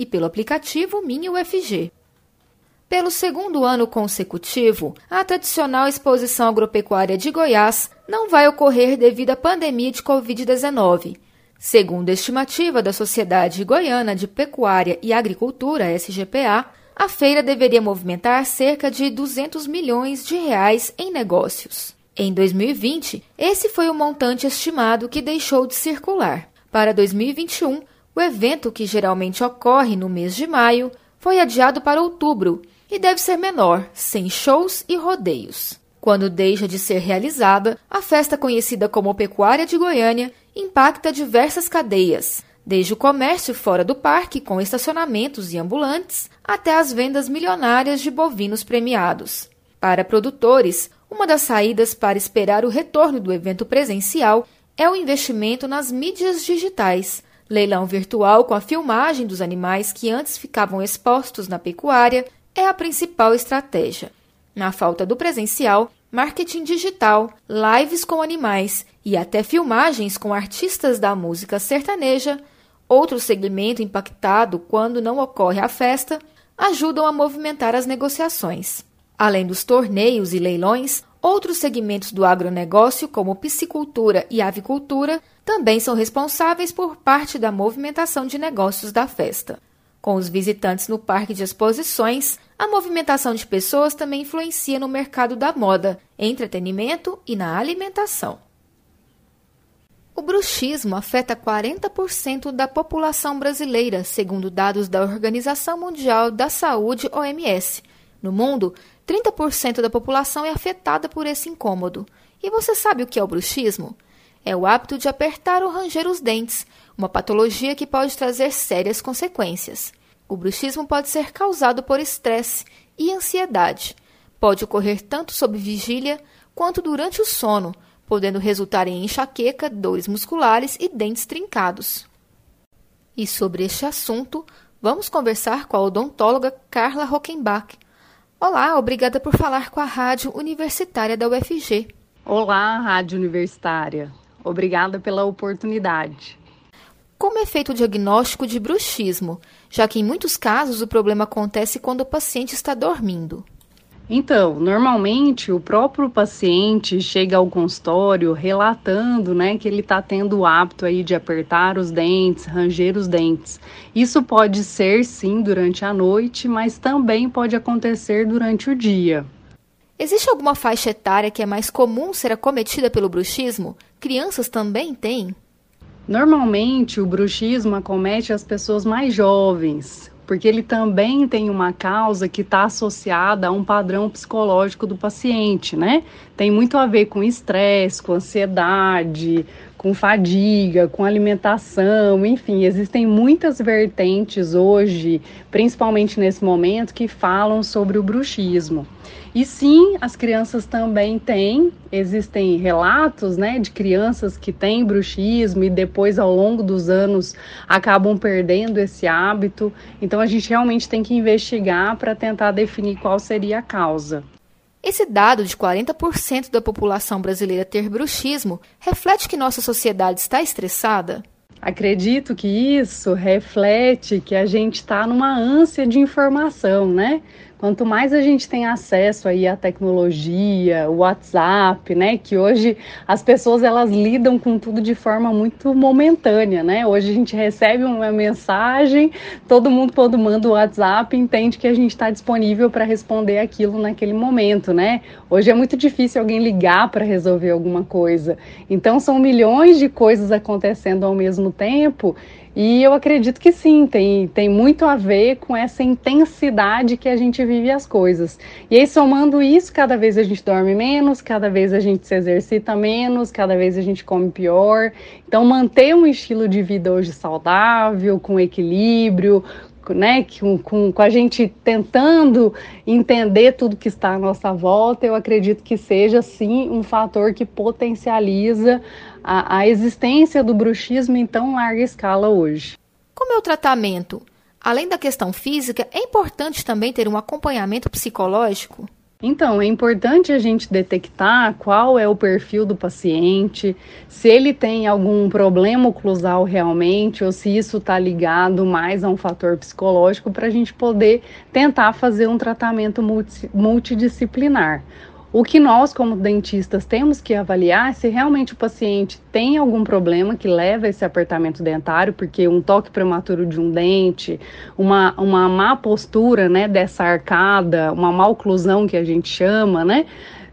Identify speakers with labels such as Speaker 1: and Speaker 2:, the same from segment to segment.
Speaker 1: e pelo aplicativo Minha UFG. Pelo segundo ano consecutivo, a tradicional exposição agropecuária de Goiás não vai ocorrer devido à pandemia de Covid-19. Segundo a estimativa da Sociedade Goiana de Pecuária e Agricultura, SGPA, a feira deveria movimentar cerca de 200 milhões de reais em negócios. Em 2020, esse foi o montante estimado que deixou de circular. Para 2021, o evento, que geralmente ocorre no mês de maio, foi adiado para outubro e deve ser menor, sem shows e rodeios. Quando deixa de ser realizada, a festa conhecida como Pecuária de Goiânia impacta diversas cadeias, desde o comércio fora do parque, com estacionamentos e ambulantes, até as vendas milionárias de bovinos premiados. Para produtores, uma das saídas para esperar o retorno do evento presencial é o investimento nas mídias digitais, Leilão virtual com a filmagem dos animais que antes ficavam expostos na pecuária é a principal estratégia. Na falta do presencial, marketing digital, lives com animais e até filmagens com artistas da música sertaneja, outro segmento impactado quando não ocorre a festa, ajudam a movimentar as negociações. Além dos torneios e leilões, Outros segmentos do agronegócio, como piscicultura e avicultura, também são responsáveis por parte da movimentação de negócios da festa. Com os visitantes no parque de exposições, a movimentação de pessoas também influencia no mercado da moda, entretenimento e na alimentação. O bruxismo afeta 40% da população brasileira, segundo dados da Organização Mundial da Saúde, OMS. No mundo, 30% da população é afetada por esse incômodo. E você sabe o que é o bruxismo? É o hábito de apertar ou ranger os dentes, uma patologia que pode trazer sérias consequências. O bruxismo pode ser causado por estresse e ansiedade. Pode ocorrer tanto sob vigília quanto durante o sono, podendo resultar em enxaqueca, dores musculares e dentes trincados. E sobre este assunto, vamos conversar com a odontóloga Carla Rockenbach, Olá, obrigada por falar com a Rádio Universitária da UFG.
Speaker 2: Olá, Rádio Universitária. Obrigada pela oportunidade.
Speaker 1: Como é feito o diagnóstico de bruxismo, já que em muitos casos o problema acontece quando o paciente está dormindo?
Speaker 2: Então, normalmente o próprio paciente chega ao consultório relatando, né, que ele está tendo o hábito aí de apertar os dentes, ranger os dentes. Isso pode ser sim durante a noite, mas também pode acontecer durante o dia.
Speaker 1: Existe alguma faixa etária que é mais comum ser acometida pelo bruxismo? Crianças também têm?
Speaker 2: Normalmente o bruxismo acomete as pessoas mais jovens, porque ele também tem uma causa que está associada a um padrão psicológico do paciente, né? Tem muito a ver com estresse, com ansiedade, com fadiga, com alimentação, enfim, existem muitas vertentes hoje, principalmente nesse momento, que falam sobre o bruxismo. E sim, as crianças também têm, existem relatos, né, de crianças que têm bruxismo e depois ao longo dos anos acabam perdendo esse hábito. Então a gente realmente tem que investigar para tentar definir qual seria a causa.
Speaker 1: Esse dado de 40% da população brasileira ter bruxismo reflete que nossa sociedade está estressada?
Speaker 2: Acredito que isso reflete que a gente está numa ânsia de informação, né? Quanto mais a gente tem acesso aí à tecnologia, o WhatsApp, né, que hoje as pessoas elas lidam com tudo de forma muito momentânea, né? Hoje a gente recebe uma mensagem, todo mundo quando manda o WhatsApp entende que a gente está disponível para responder aquilo naquele momento, né? Hoje é muito difícil alguém ligar para resolver alguma coisa. Então são milhões de coisas acontecendo ao mesmo tempo e eu acredito que sim, tem, tem muito a ver com essa intensidade que a gente vive as coisas. E aí, somando isso, cada vez a gente dorme menos, cada vez a gente se exercita menos, cada vez a gente come pior. Então, manter um estilo de vida hoje saudável, com equilíbrio, né, com, com, com a gente tentando entender tudo que está à nossa volta, eu acredito que seja sim um fator que potencializa a, a existência do bruxismo em tão larga escala hoje.
Speaker 1: Como é o tratamento? Além da questão física, é importante também ter um acompanhamento psicológico?
Speaker 2: Então, é importante a gente detectar qual é o perfil do paciente, se ele tem algum problema oclusal realmente, ou se isso está ligado mais a um fator psicológico, para a gente poder tentar fazer um tratamento multidisciplinar. O que nós, como dentistas, temos que avaliar é se realmente o paciente tem algum problema que leva a esse apertamento dentário, porque um toque prematuro de um dente, uma, uma má postura né, dessa arcada, uma malclusão que a gente chama, né?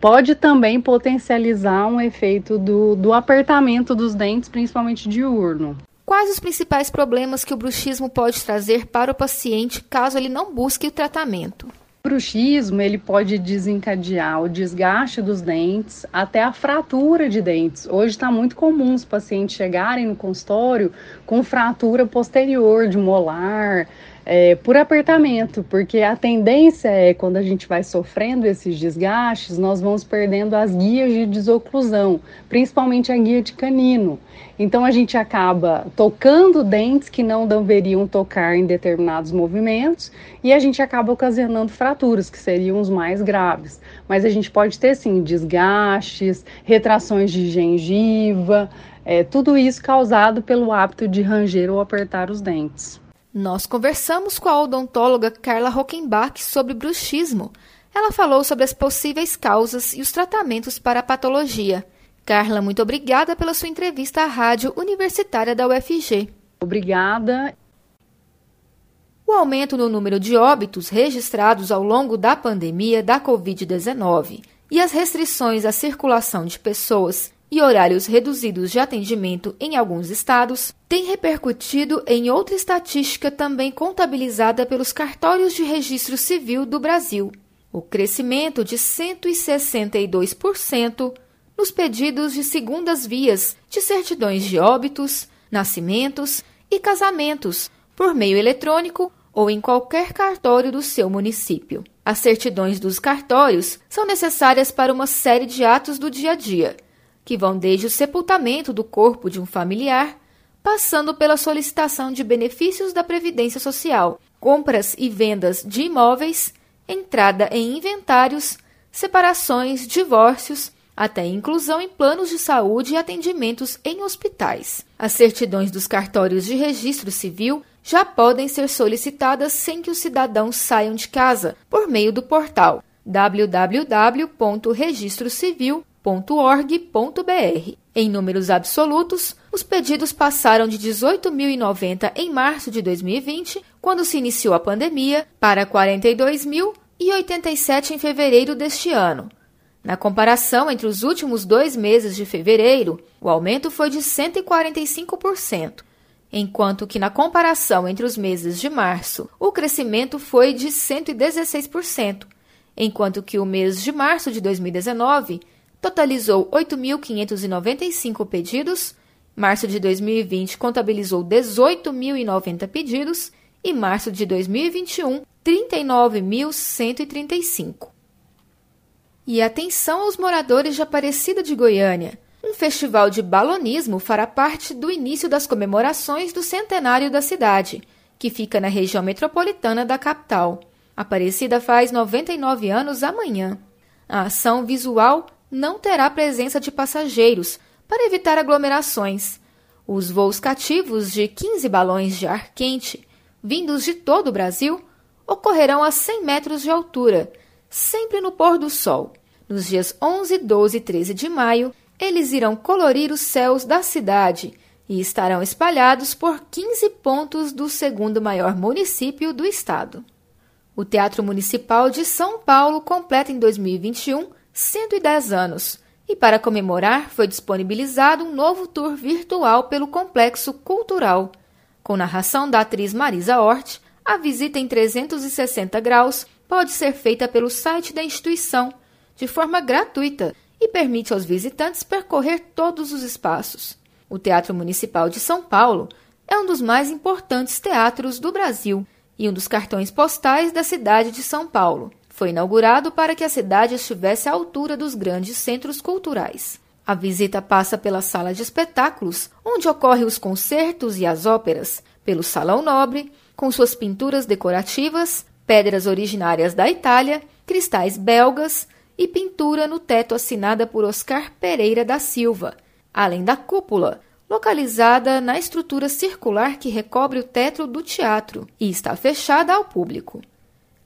Speaker 2: Pode também potencializar um efeito do, do apertamento dos dentes, principalmente diurno.
Speaker 1: Quais os principais problemas que o bruxismo pode trazer para o paciente caso ele não busque o tratamento?
Speaker 2: Bruxismo ele pode desencadear o desgaste dos dentes até a fratura de dentes. Hoje está muito comum os pacientes chegarem no consultório com fratura posterior de molar, é, por apertamento, porque a tendência é quando a gente vai sofrendo esses desgastes, nós vamos perdendo as guias de desoclusão, principalmente a guia de canino. Então a gente acaba tocando dentes que não deveriam tocar em determinados movimentos e a gente acaba ocasionando fraturas, que seriam os mais graves. Mas a gente pode ter sim desgastes, retrações de gengiva, é, tudo isso causado pelo hábito de ranger ou apertar os dentes.
Speaker 1: Nós conversamos com a odontóloga Carla Rockenbach sobre bruxismo. Ela falou sobre as possíveis causas e os tratamentos para a patologia. Carla, muito obrigada pela sua entrevista à Rádio Universitária da UFG.
Speaker 2: Obrigada.
Speaker 1: O aumento no número de óbitos registrados ao longo da pandemia da Covid-19 e as restrições à circulação de pessoas e horários reduzidos de atendimento em alguns estados têm repercutido em outra estatística também contabilizada pelos cartórios de registro civil do Brasil: o crescimento de 162% nos pedidos de segundas vias de certidões de óbitos, nascimentos e casamentos por meio eletrônico ou em qualquer cartório do seu município. As certidões dos cartórios são necessárias para uma série de atos do dia a dia que vão desde o sepultamento do corpo de um familiar, passando pela solicitação de benefícios da Previdência Social, compras e vendas de imóveis, entrada em inventários, separações, divórcios, até inclusão em planos de saúde e atendimentos em hospitais. As certidões dos cartórios de registro civil já podem ser solicitadas sem que os cidadãos saiam de casa, por meio do portal www.registrocivil.com www.org.br. Em números absolutos, os pedidos passaram de 18.090 em março de 2020, quando se iniciou a pandemia, para 42.087 em fevereiro deste ano. Na comparação entre os últimos dois meses de fevereiro, o aumento foi de 145%, enquanto que na comparação entre os meses de março, o crescimento foi de 116%, enquanto que o mês de março de 2019 totalizou 8.595 pedidos, março de 2020 contabilizou 18.090 pedidos e março de 2021 39.135. E atenção aos moradores de Aparecida de Goiânia. Um festival de balonismo fará parte do início das comemorações do centenário da cidade, que fica na região metropolitana da capital. Aparecida faz 99 anos amanhã. A ação visual não terá presença de passageiros para evitar aglomerações. Os voos cativos de 15 balões de ar quente, vindos de todo o Brasil, ocorrerão a 100 metros de altura, sempre no pôr do sol. Nos dias 11, 12 e 13 de maio, eles irão colorir os céus da cidade e estarão espalhados por 15 pontos do segundo maior município do estado. O Teatro Municipal de São Paulo completa em 2021 110 anos, e para comemorar foi disponibilizado um novo tour virtual pelo Complexo Cultural. Com narração da atriz Marisa Hort, a visita em 360 graus pode ser feita pelo site da instituição, de forma gratuita, e permite aos visitantes percorrer todos os espaços. O Teatro Municipal de São Paulo é um dos mais importantes teatros do Brasil e um dos cartões postais da cidade de São Paulo. Foi inaugurado para que a cidade estivesse à altura dos grandes centros culturais. A visita passa pela sala de espetáculos, onde ocorrem os concertos e as óperas, pelo Salão Nobre, com suas pinturas decorativas, pedras originárias da Itália, cristais belgas e pintura no teto assinada por Oscar Pereira da Silva, além da cúpula, localizada na estrutura circular que recobre o teto do teatro e está fechada ao público.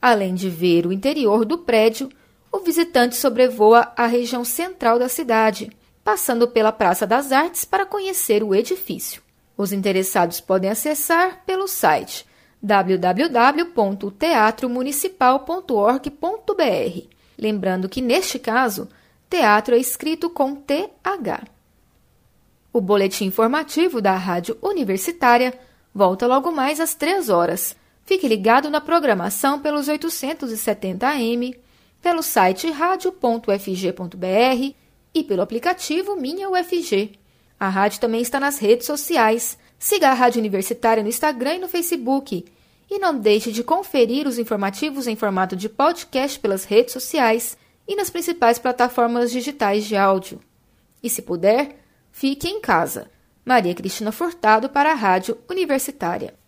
Speaker 1: Além de ver o interior do prédio, o visitante sobrevoa a região central da cidade, passando pela Praça das Artes para conhecer o edifício. Os interessados podem acessar pelo site www.teatromunicipal.org.br. Lembrando que, neste caso, teatro é escrito com TH. O boletim informativo da Rádio Universitária volta logo mais às 3 horas. Fique ligado na programação pelos 870 AM, pelo site radio.fg.br e pelo aplicativo Minha UFG. A rádio também está nas redes sociais. Siga a Rádio Universitária no Instagram e no Facebook. E não deixe de conferir os informativos em formato de podcast pelas redes sociais e nas principais plataformas digitais de áudio. E se puder, Fique em casa. Maria Cristina Furtado para a Rádio Universitária.